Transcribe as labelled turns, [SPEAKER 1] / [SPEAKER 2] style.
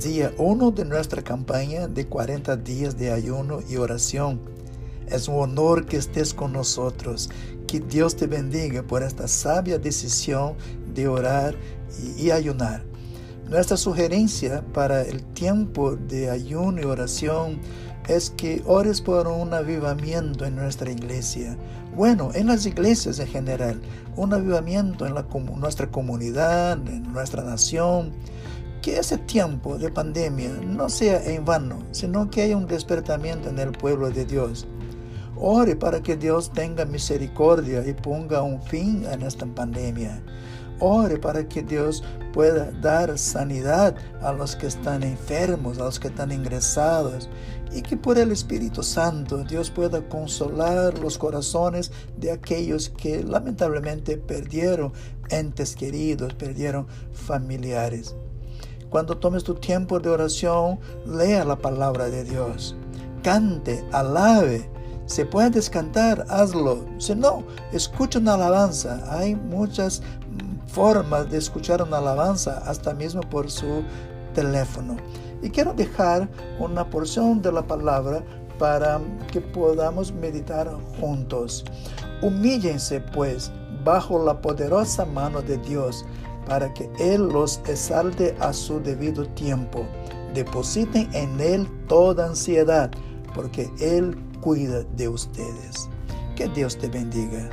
[SPEAKER 1] día 1 de nuestra campaña de 40 días de ayuno y oración. Es un honor que estés con nosotros. Que Dios te bendiga por esta sabia decisión de orar y, ayunar. Nuestra sugerencia para el tiempo de ayuno y oración es que ores por un avivamiento en nuestra iglesia. Bueno, en las iglesias en general, un avivamiento en nuestra comunidad, en nuestra nación. Que ese tiempo de pandemia no sea en vano, sino que haya un despertamiento en el pueblo de Dios. Ore para que Dios tenga misericordia y ponga un fin a esta pandemia. Ore para que Dios pueda dar sanidad a los que están enfermos, a los que están ingresados, y que por el Espíritu Santo Dios pueda consolar los corazones de aquellos que lamentablemente perdieron entes queridos, perdieron familiares. Cuando tomes tu tiempo de oración, lea la palabra de Dios, cante, alabe, si puedes cantar, hazlo. Si no, escucha una alabanza. Hay muchas formas de escuchar una alabanza, hasta mismo por su teléfono. Y quiero dejar una porción de la palabra para que podamos meditar juntos. Humíllense pues bajo la poderosa mano de Dios para que Él los exalte a su debido tiempo. Depositen en Él toda ansiedad, porque Él cuida de ustedes. Que Dios te bendiga.